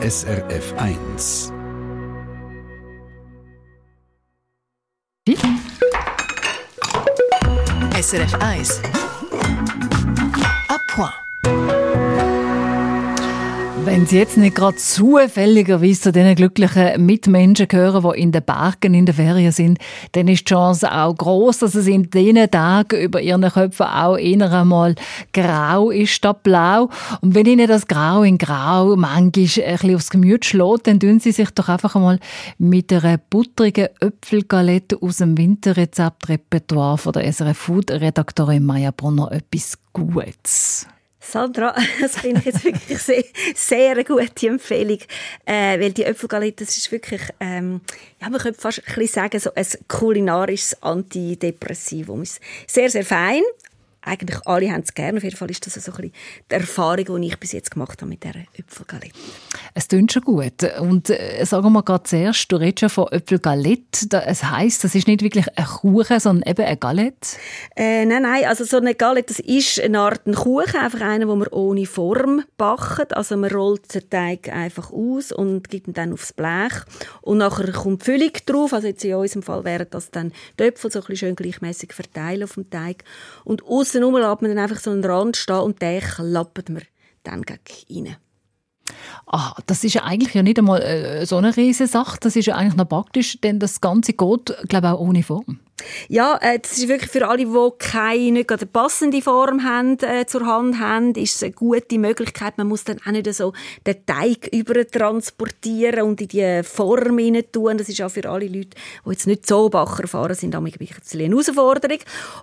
SRF 1. SRF 1. Wenn Sie jetzt nicht gerade zufälligerweise zu den glücklichen Mitmenschen gehören, die in den Bergen in der Ferien sind, dann ist die Chance auch groß, dass es in diesen Tagen über ihren Köpfen auch eher einmal grau ist statt blau. Und wenn Ihnen das Grau in Grau manchmal ein bisschen aufs Gemüt schlägt, dann tun Sie sich doch einfach einmal mit einer butterigen Äpfelgalette aus dem Winterrezeptrepertoire von der SRF Food Redaktorin Maya Brunner etwas Gutes. Sandra, das finde ich jetzt wirklich sehr, sehr gute Empfehlung, äh, weil die Äpfelgalette, das ist wirklich, ähm, ja, man könnte fast ein sagen, so ein kulinarisches Antidepressivum. Sehr, sehr fein, eigentlich alle haben es gerne. Auf jeden Fall ist das so ein bisschen die Erfahrung, die ich bis jetzt gemacht habe mit dieser Äpfelgalette. Es klingt schon gut. Und äh, sagen wir gerade zuerst, du redest ja von Äpfelgalette. Es heisst, das ist nicht wirklich ein Kuchen, sondern eben ein Galette? Äh, nein, nein. Also so eine Galette, das ist eine Art ein Kuchen, einfach einer, wo man ohne Form backt. Also man rollt den Teig einfach aus und gibt ihn dann aufs Blech. Und nachher kommt die Füllung drauf. Also jetzt in unserem Fall wären das dann die Äpfel so ein bisschen schön gleichmäßig verteilen auf dem Teig. Und außen lässt man dann einfach so einen Rand stehen und den klappt man dann rein. Ah, das ist ja eigentlich ja nicht einmal äh, so eine riesige Sache. Das ist ja eigentlich noch praktisch, denn das Ganze geht, glaube ich, auch ohne Form. Ja, äh, das ist wirklich für alle, die keine nicht passende Form haben, äh, zur Hand haben, ist es eine gute Möglichkeit. Man muss dann auch nicht so den Teig übertransportieren und in die Form hinein tun. Das ist auch für alle Leute, die jetzt nicht so Bacher erfahren sind, ein bisschen eine Herausforderung.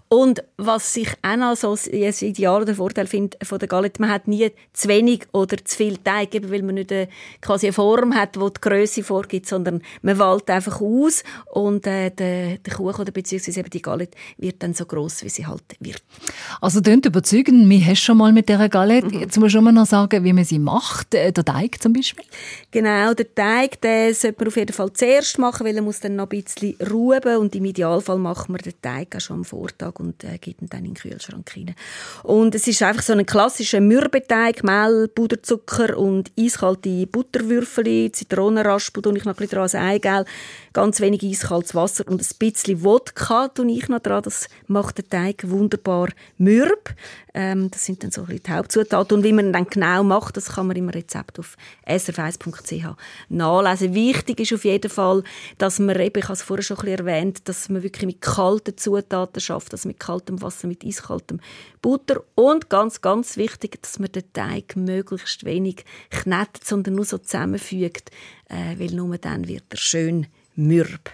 Und was ich auch noch so als Ideal oder Vorteil finde von der Galette, man hat nie zu wenig oder zu viel Teig, eben weil man nicht eine, quasi eine Form hat, die die Größe vorgibt, sondern man wählt einfach aus und äh, der, der Kuchen oder beziehungsweise eben die Galette wird dann so groß, wie sie halt wird. Also klingt überzeugend. Wir hast schon mal mit dieser Galette. Mhm. Jetzt muss man noch sagen, wie man sie macht. Äh, der Teig zum Beispiel. Genau, der Teig, den sollte man auf jeden Fall zuerst machen, weil er muss dann noch ein bisschen ruhen und im Idealfall machen wir den Teig auch schon am Vortag und äh, geht ihn dann in den Kühlschrank rein. Und es ist einfach so ein klassischer Mürbeteig, Mehl, Puderzucker und eiskalte Butterwürfel, Zitronenraspel, tue ich noch ein bisschen dran, Eigelb, ganz wenig eiskaltes Wasser und ein bisschen Wodka tue ich noch dran. Das macht den Teig wunderbar mürb. Ähm, das sind dann so die Hauptzutaten. Und wie man dann genau macht, das kann man im Rezept auf srf1.ch nachlesen. Wichtig ist auf jeden Fall, dass man eben, ich habe es vorher schon ein bisschen erwähnt, dass man wirklich mit kalten Zutaten schafft, also mit kaltem Wasser, mit eiskaltem Butter und ganz, ganz wichtig, dass man den Teig möglichst wenig knetet, sondern nur so zusammenfügt, äh, weil nur dann wird er schön mürb.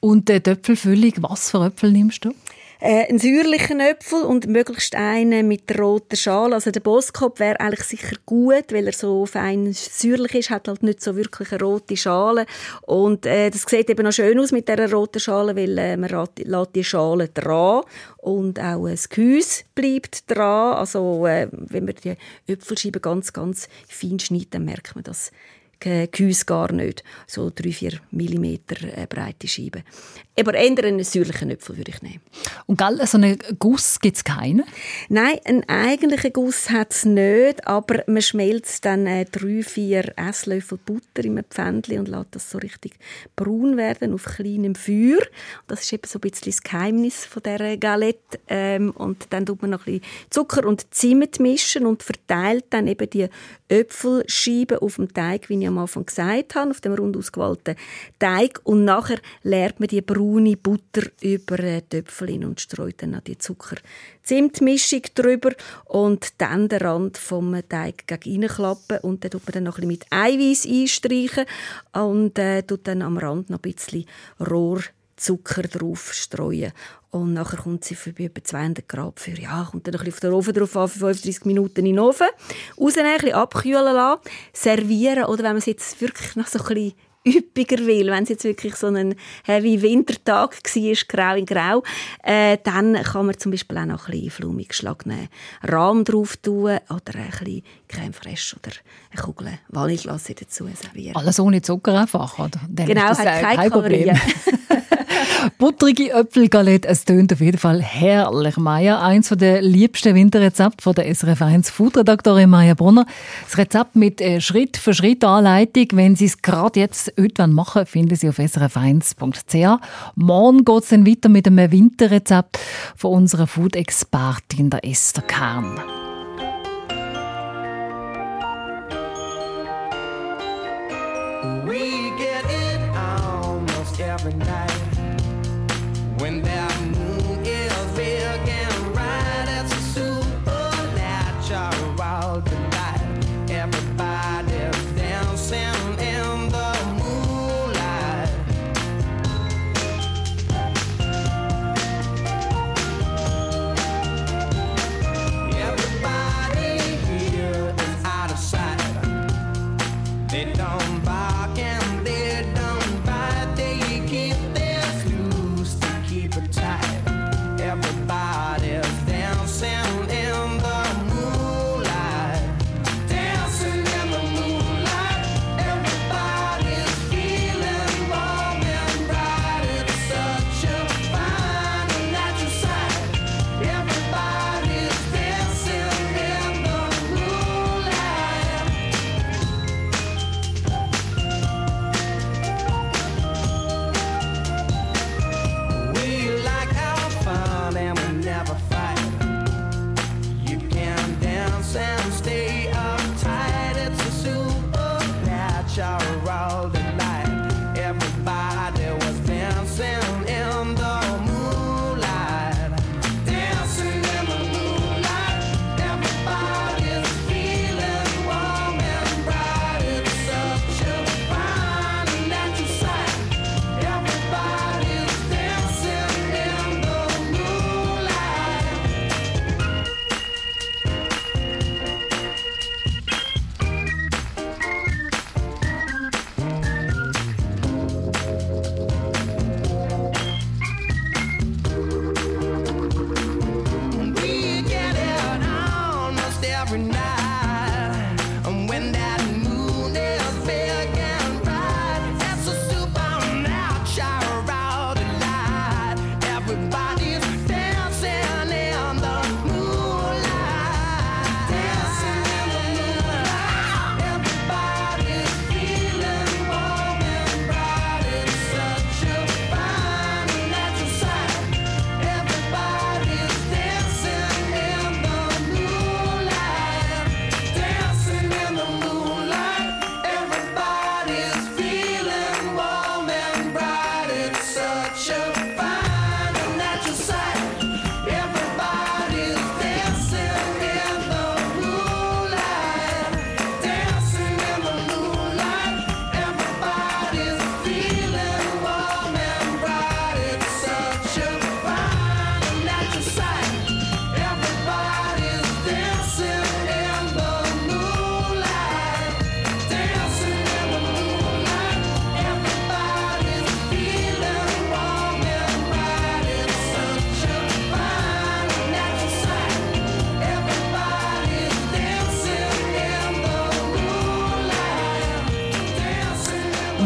Und die Töpfelfüllung, was für Äpfel nimmst du? Äh, einen säuerlichen Äpfel und möglichst einen mit roter Schale. Also der Boskop wäre eigentlich sicher gut, weil er so fein säuerlich ist, hat halt nicht so wirklich eine rote Schale. Und äh, das sieht eben noch schön aus mit dieser roten Schale, weil äh, man lässt die Schale dran und auch das Gehäuse bleibt dran. Also äh, wenn man die Äpfelscheiben ganz, ganz fein schneidet, dann merkt man das Gehäuse gar nicht. So 3-4 mm breite Scheiben. Aber eher einen säuerlichen Äpfel würde ich nehmen. Und gell, so einen Guss gibt es keinen? Nein, einen eigentlichen Guss hat es nicht, aber man schmelzt dann äh, drei, vier Esslöffel Butter in einem Pfändchen und lässt das so richtig braun werden auf kleinem Feuer. Das ist eben so ein bisschen das Geheimnis von dieser Galette. Ähm, und dann tut man noch ein bisschen Zucker und Zimt mischen und verteilt dann eben die Äpfelscheiben auf dem Teig, wie ich am Anfang gesagt habe, auf dem rund ausgewählten Teig. Und nachher leert man die braune Butter über die Äpfel und streut dann noch die Zucker-Zimtmischung drüber. Und dann den Rand vom Teig gegen reinklappen. Und dann tut man dann noch ein bisschen mit Eiweiß einstreichen. Und äh, tut dann am Rand noch ein bisschen Rohr Zucker drauf streuen. Und nachher kommt sie für etwa 200 Grad für, ja, kommt dann ein bisschen auf den Ofen drauf an, für 35 Minuten in den Ofen. Rausnehmen, ein bisschen abkühlen lassen, servieren, oder wenn man es jetzt wirklich noch so ein bisschen üppiger will, wenn es jetzt wirklich so ein heavy Wintertag war, grau in grau, äh, dann kann man zum Beispiel auch noch ein bisschen flumig geschlagenen Rahm drauf tun oder ein bisschen Creme fraiche oder eine Kugel Vanilleglas dazu servieren. Alles ohne Zucker einfach, oder? Dann genau, hat kein, kein Problem. Butterige Äpfelgalette, es tönt auf jeden Fall herrlich. Maya, eins der liebsten Winterrezepte von der SRF 1 Foodredaktorin Maya Brunner. Das Rezept mit äh, Schritt für Schritt Anleitung, wenn Sie es gerade jetzt heute machen finden Sie auf srf1.ch. Morgen geht es dann weiter mit einem Winterrezept von unserer Food-Expertin, der Esther Kahn. We get it almost every night when there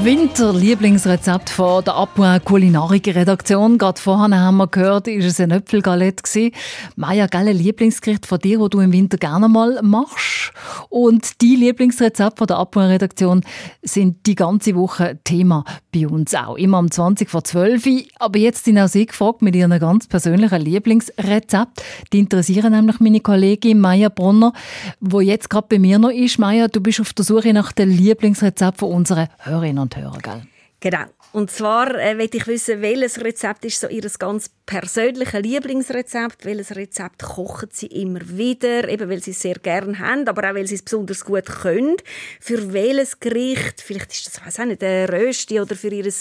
Winter-Lieblingsrezept von der Apua Kulinarik-Redaktion. Gerade vorhin haben wir gehört, ist es ein Äpfelgalette gewesen. Maja, gell, Lieblingsgericht von dir, wo du im Winter gerne mal machst. Und die Lieblingsrezepte von der Apua-Redaktion sind die ganze Woche Thema bei uns auch. Immer um 20 vor 12 Uhr. Aber jetzt sind auch Sie gefragt mit Ihren ganz persönlichen Lieblingsrezept. Die interessieren nämlich meine Kollegin Maja Bronner, wo jetzt gerade bei mir noch ist. Maja, du bist auf der Suche nach dem Lieblingsrezept von unseren Hörerinnen und Hörern, gell? Genau. Und zwar äh, will ich wissen, welches Rezept ist so Ihr ganz persönliches Lieblingsrezept? Welches Rezept kochen Sie immer wieder? Eben, weil Sie es sehr gerne haben, aber auch, weil Sie es besonders gut können. Für welches Gericht? Vielleicht ist das, weiß auch nicht, ein Rösti oder für Ihr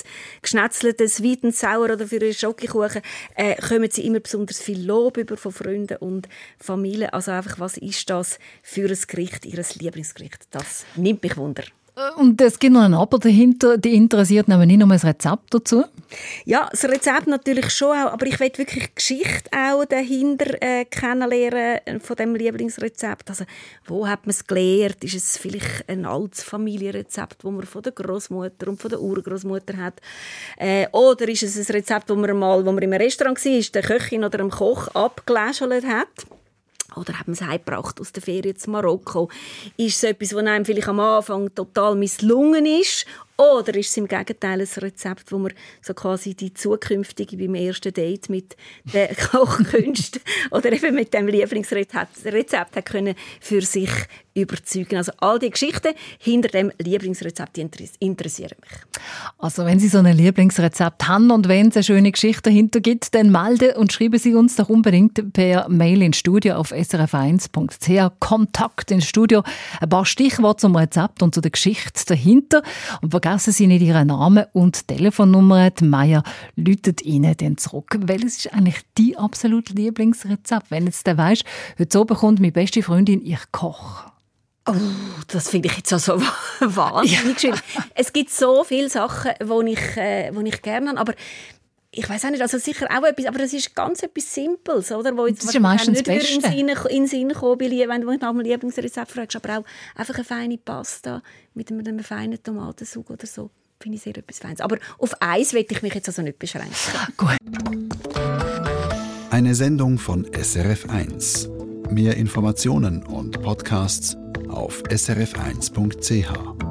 geschnetzeltes Sour oder für Ihren Schokokuchen. Äh, kommen Sie immer besonders viel Lob über von Freunden und Familie? Also einfach, was ist das für ein Gericht, Ihr Lieblingsgericht? Das nimmt mich Wunder. Und es gibt noch ein Aber dahinter, die interessiert nämlich nicht nur ein Rezept dazu. Ja, das Rezept natürlich schon auch, aber ich will wirklich die Geschichte auch dahinter äh, kennenlernen äh, von dem Lieblingsrezept. Also, wo hat man es gelernt? Ist es vielleicht ein altes Familienrezept, das man von der Großmutter und von der Urgroßmutter hat? Äh, oder ist es ein Rezept, das man mal, wo man im Restaurant war, der Köchin oder dem Koch abgeläschelt hat? Oder haben es heimgebracht aus der Ferien zu Marokko? Ist es etwas, was einem vielleicht am Anfang total misslungen ist? Oder ist es im Gegenteil ein Rezept, wo man so quasi die zukünftige beim ersten Date mit den Kochkünsten oder eben mit dem Lieblingsrezept Rezept hat können für sich überzeugen. Also all die Geschichten hinter dem Lieblingsrezept die interessieren mich. Also wenn Sie so ein Lieblingsrezept haben und wenn es eine schöne Geschichte dahinter gibt, dann melden und schreiben Sie uns doch unbedingt per Mail ins Studio auf srf1.ch Kontakt ins Studio. Ein paar Stichworte zum Rezept und zu der Geschichte dahinter. Und vergessen Sie nicht Ihren Namen und Telefonnummer. Die Maya läutet Ihnen dann zurück. Welches ist eigentlich dein absolutes Lieblingsrezept? Wenn jetzt der weisst, heute so bekommt meine beste Freundin, ich koche. Oh, das finde ich jetzt also wahnsinnig schön. Es gibt so viele Sachen, die ich, äh, die ich gerne habe, aber ich weiß auch nicht, also sicher auch etwas, aber das ist ganz etwas Simples, oder? Wo jetzt, das ist ja meistens das Beste. In den Sinn, in Sinn kommen, wenn du nach einem Lieblingsrezept fragst, aber auch einfach eine feine Pasta mit einem, einem feinen Tomatensud oder so, finde ich sehr etwas Feines. Aber auf eins will ich mich jetzt also nicht beschränken. Gut. Eine Sendung von SRF1. Mehr Informationen und Podcasts auf srf1.ch.